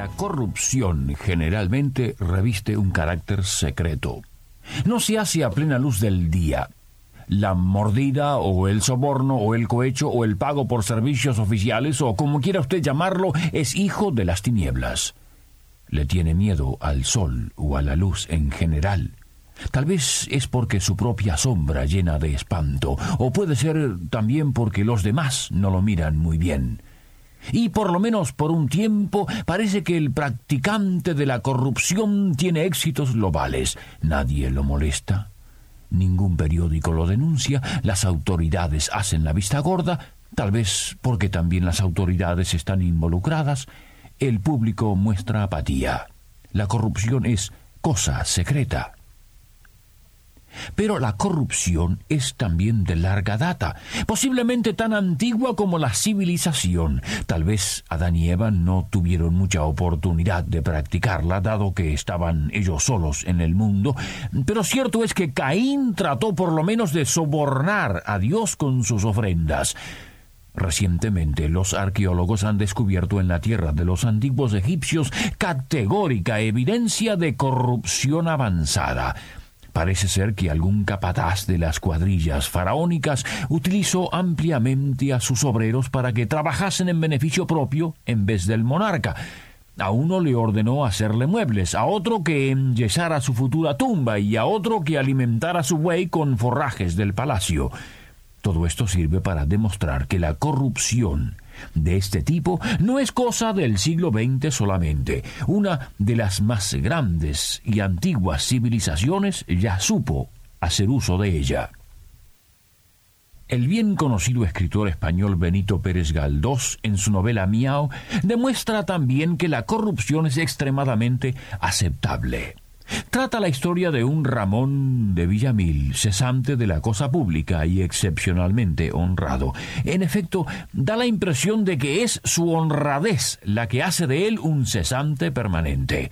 La corrupción generalmente reviste un carácter secreto. No se hace a plena luz del día. La mordida o el soborno o el cohecho o el pago por servicios oficiales o como quiera usted llamarlo es hijo de las tinieblas. Le tiene miedo al sol o a la luz en general. Tal vez es porque su propia sombra llena de espanto, o puede ser también porque los demás no lo miran muy bien. Y por lo menos por un tiempo parece que el practicante de la corrupción tiene éxitos globales. Nadie lo molesta. Ningún periódico lo denuncia. Las autoridades hacen la vista gorda, tal vez porque también las autoridades están involucradas. El público muestra apatía. La corrupción es cosa secreta. Pero la corrupción es también de larga data, posiblemente tan antigua como la civilización. Tal vez Adán y Eva no tuvieron mucha oportunidad de practicarla, dado que estaban ellos solos en el mundo, pero cierto es que Caín trató por lo menos de sobornar a Dios con sus ofrendas. Recientemente los arqueólogos han descubierto en la tierra de los antiguos egipcios categórica evidencia de corrupción avanzada. Parece ser que algún capataz de las cuadrillas faraónicas utilizó ampliamente a sus obreros para que trabajasen en beneficio propio en vez del monarca. A uno le ordenó hacerle muebles, a otro que enyesara su futura tumba y a otro que alimentara su buey con forrajes del palacio. Todo esto sirve para demostrar que la corrupción de este tipo no es cosa del siglo XX solamente. Una de las más grandes y antiguas civilizaciones ya supo hacer uso de ella. El bien conocido escritor español Benito Pérez Galdós, en su novela Miau, demuestra también que la corrupción es extremadamente aceptable. Trata la historia de un Ramón de Villamil, cesante de la cosa pública y excepcionalmente honrado. En efecto, da la impresión de que es su honradez la que hace de él un cesante permanente.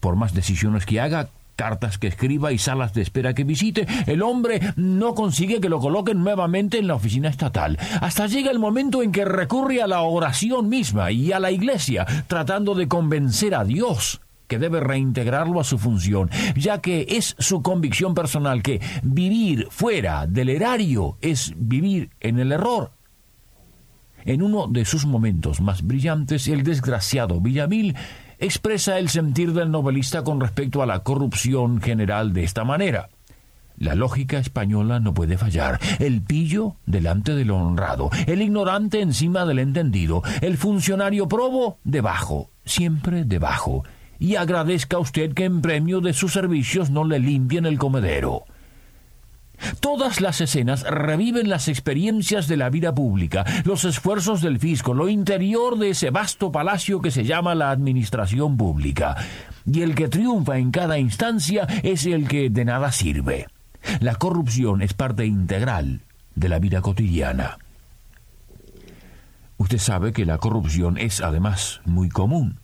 Por más decisiones que haga, cartas que escriba y salas de espera que visite, el hombre no consigue que lo coloquen nuevamente en la oficina estatal. Hasta llega el momento en que recurre a la oración misma y a la iglesia, tratando de convencer a Dios que debe reintegrarlo a su función, ya que es su convicción personal que vivir fuera del erario es vivir en el error. En uno de sus momentos más brillantes, el desgraciado Villamil expresa el sentir del novelista con respecto a la corrupción general de esta manera. La lógica española no puede fallar. El pillo delante del honrado, el ignorante encima del entendido, el funcionario probo debajo, siempre debajo y agradezca usted que en premio de sus servicios no le limpien el comedero. Todas las escenas reviven las experiencias de la vida pública, los esfuerzos del fisco, lo interior de ese vasto palacio que se llama la administración pública. Y el que triunfa en cada instancia es el que de nada sirve. La corrupción es parte integral de la vida cotidiana. Usted sabe que la corrupción es además muy común.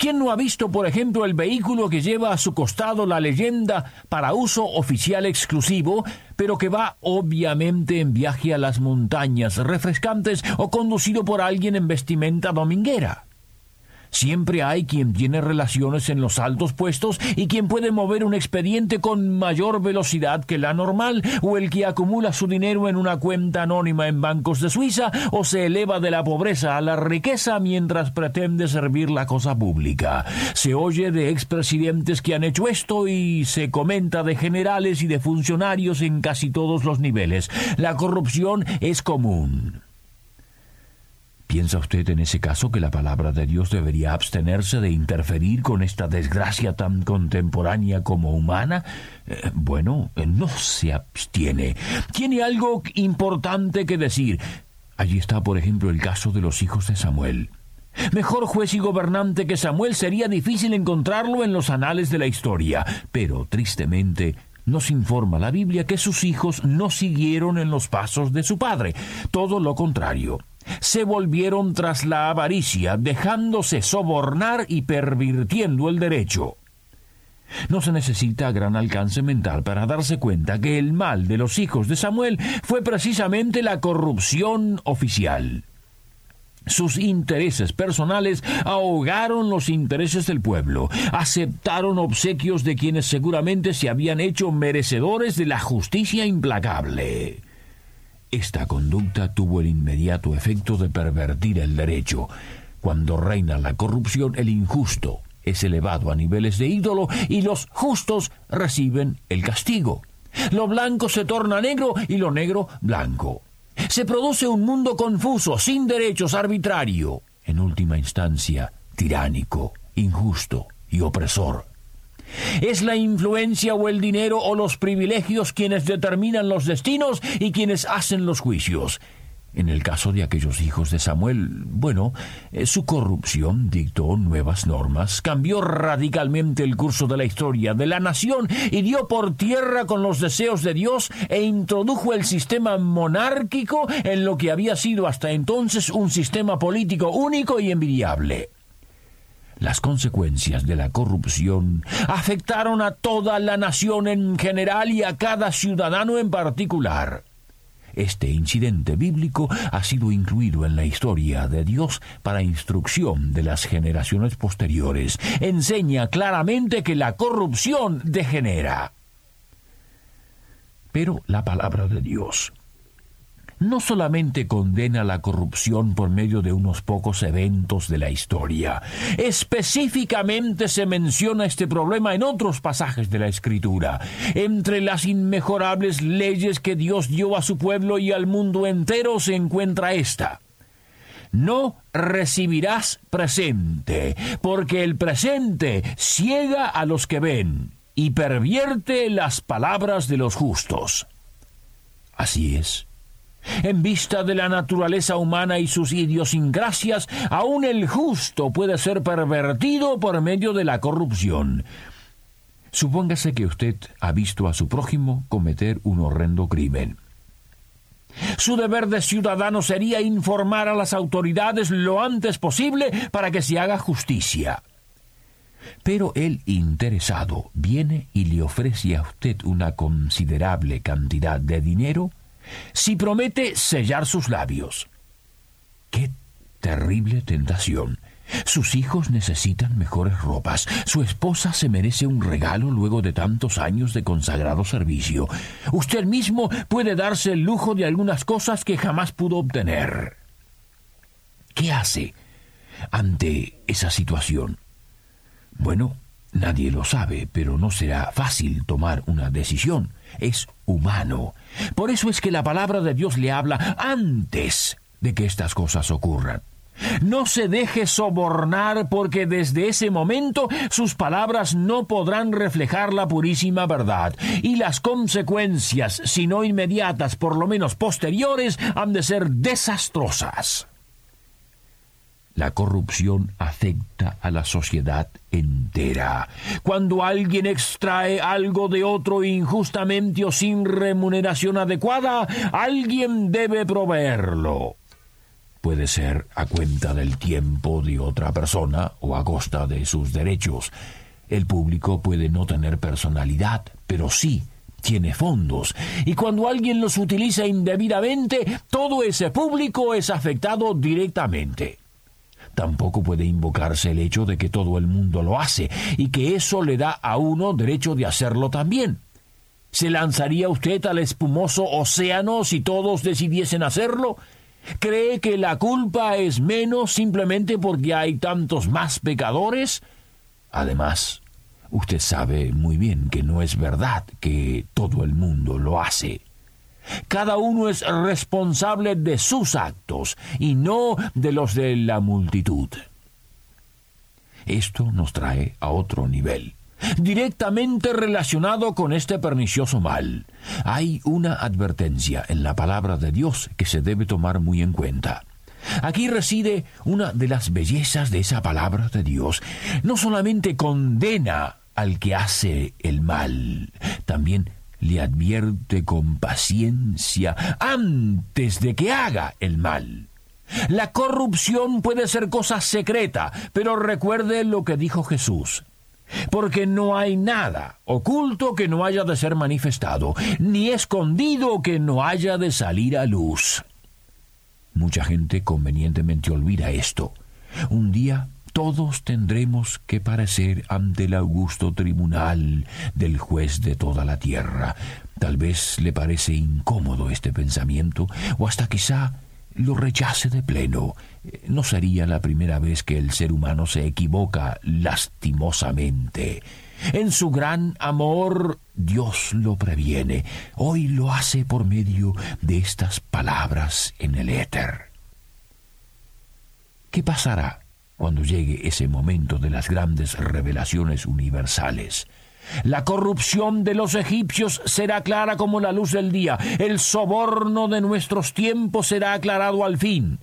¿Quién no ha visto, por ejemplo, el vehículo que lleva a su costado la leyenda para uso oficial exclusivo, pero que va obviamente en viaje a las montañas refrescantes o conducido por alguien en vestimenta dominguera? Siempre hay quien tiene relaciones en los altos puestos y quien puede mover un expediente con mayor velocidad que la normal, o el que acumula su dinero en una cuenta anónima en bancos de Suiza, o se eleva de la pobreza a la riqueza mientras pretende servir la cosa pública. Se oye de expresidentes que han hecho esto y se comenta de generales y de funcionarios en casi todos los niveles. La corrupción es común. ¿Piensa usted en ese caso que la palabra de Dios debería abstenerse de interferir con esta desgracia tan contemporánea como humana? Eh, bueno, eh, no se abstiene. Tiene algo importante que decir. Allí está, por ejemplo, el caso de los hijos de Samuel. Mejor juez y gobernante que Samuel sería difícil encontrarlo en los anales de la historia, pero tristemente nos informa la Biblia que sus hijos no siguieron en los pasos de su padre, todo lo contrario. Se volvieron tras la avaricia, dejándose sobornar y pervirtiendo el derecho. No se necesita gran alcance mental para darse cuenta que el mal de los hijos de Samuel fue precisamente la corrupción oficial. Sus intereses personales ahogaron los intereses del pueblo, aceptaron obsequios de quienes seguramente se habían hecho merecedores de la justicia implacable. Esta conducta tuvo el inmediato efecto de pervertir el derecho. Cuando reina la corrupción, el injusto es elevado a niveles de ídolo y los justos reciben el castigo. Lo blanco se torna negro y lo negro blanco. Se produce un mundo confuso, sin derechos, arbitrario, en última instancia, tiránico, injusto y opresor. Es la influencia o el dinero o los privilegios quienes determinan los destinos y quienes hacen los juicios. En el caso de aquellos hijos de Samuel, bueno, eh, su corrupción dictó nuevas normas, cambió radicalmente el curso de la historia de la nación y dio por tierra con los deseos de Dios e introdujo el sistema monárquico en lo que había sido hasta entonces un sistema político único y envidiable. Las consecuencias de la corrupción afectaron a toda la nación en general y a cada ciudadano en particular. Este incidente bíblico ha sido incluido en la historia de Dios para instrucción de las generaciones posteriores. Enseña claramente que la corrupción degenera. Pero la palabra de Dios no solamente condena la corrupción por medio de unos pocos eventos de la historia, específicamente se menciona este problema en otros pasajes de la Escritura. Entre las inmejorables leyes que Dios dio a su pueblo y al mundo entero se encuentra esta. No recibirás presente, porque el presente ciega a los que ven y pervierte las palabras de los justos. Así es. En vista de la naturaleza humana y sus idiosincrasias, aún el justo puede ser pervertido por medio de la corrupción. Supóngase que usted ha visto a su prójimo cometer un horrendo crimen. Su deber de ciudadano sería informar a las autoridades lo antes posible para que se haga justicia. Pero el interesado viene y le ofrece a usted una considerable cantidad de dinero si promete sellar sus labios. ¡Qué terrible tentación! Sus hijos necesitan mejores ropas. Su esposa se merece un regalo luego de tantos años de consagrado servicio. Usted mismo puede darse el lujo de algunas cosas que jamás pudo obtener. ¿Qué hace ante esa situación? Bueno, nadie lo sabe, pero no será fácil tomar una decisión es humano. Por eso es que la palabra de Dios le habla antes de que estas cosas ocurran. No se deje sobornar porque desde ese momento sus palabras no podrán reflejar la purísima verdad y las consecuencias, si no inmediatas, por lo menos posteriores, han de ser desastrosas. La corrupción afecta a la sociedad entera. Cuando alguien extrae algo de otro injustamente o sin remuneración adecuada, alguien debe proveerlo. Puede ser a cuenta del tiempo de otra persona o a costa de sus derechos. El público puede no tener personalidad, pero sí tiene fondos, y cuando alguien los utiliza indebidamente, todo ese público es afectado directamente. Tampoco puede invocarse el hecho de que todo el mundo lo hace y que eso le da a uno derecho de hacerlo también. ¿Se lanzaría usted al espumoso océano si todos decidiesen hacerlo? ¿Cree que la culpa es menos simplemente porque hay tantos más pecadores? Además, usted sabe muy bien que no es verdad que todo el mundo lo hace. Cada uno es responsable de sus actos y no de los de la multitud. Esto nos trae a otro nivel, directamente relacionado con este pernicioso mal. Hay una advertencia en la palabra de Dios que se debe tomar muy en cuenta. Aquí reside una de las bellezas de esa palabra de Dios. No solamente condena al que hace el mal, también le advierte con paciencia antes de que haga el mal. La corrupción puede ser cosa secreta, pero recuerde lo que dijo Jesús. Porque no hay nada oculto que no haya de ser manifestado, ni escondido que no haya de salir a luz. Mucha gente convenientemente olvida esto. Un día todos tendremos que parecer ante el augusto tribunal del juez de toda la tierra. Tal vez le parece incómodo este pensamiento, o hasta quizá lo rechace de pleno. No sería la primera vez que el ser humano se equivoca lastimosamente. En su gran amor Dios lo previene. Hoy lo hace por medio de estas palabras en el éter. ¿Qué pasará cuando llegue ese momento de las grandes revelaciones universales? La corrupción de los egipcios será clara como la luz del día. El soborno de nuestros tiempos será aclarado al fin.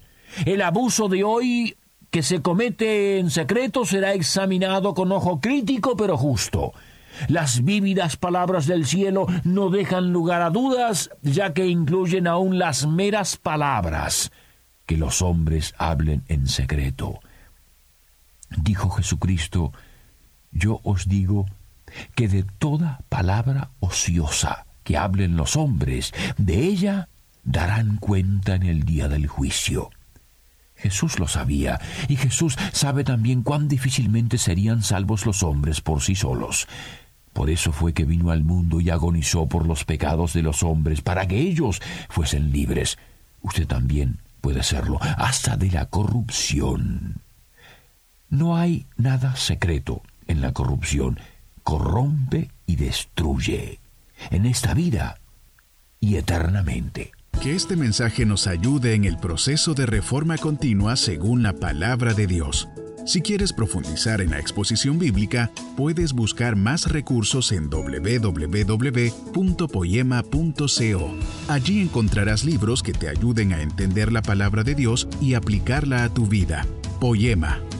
El abuso de hoy que se comete en secreto será examinado con ojo crítico pero justo. Las vívidas palabras del cielo no dejan lugar a dudas, ya que incluyen aún las meras palabras que los hombres hablen en secreto. Dijo Jesucristo, yo os digo que de toda palabra ociosa que hablen los hombres, de ella darán cuenta en el día del juicio. Jesús lo sabía, y Jesús sabe también cuán difícilmente serían salvos los hombres por sí solos. Por eso fue que vino al mundo y agonizó por los pecados de los hombres, para que ellos fuesen libres. Usted también puede serlo, hasta de la corrupción. No hay nada secreto en la corrupción. Corrompe y destruye, en esta vida y eternamente. Que este mensaje nos ayude en el proceso de reforma continua según la palabra de Dios. Si quieres profundizar en la exposición bíblica, puedes buscar más recursos en www.poema.co. Allí encontrarás libros que te ayuden a entender la palabra de Dios y aplicarla a tu vida. Poema,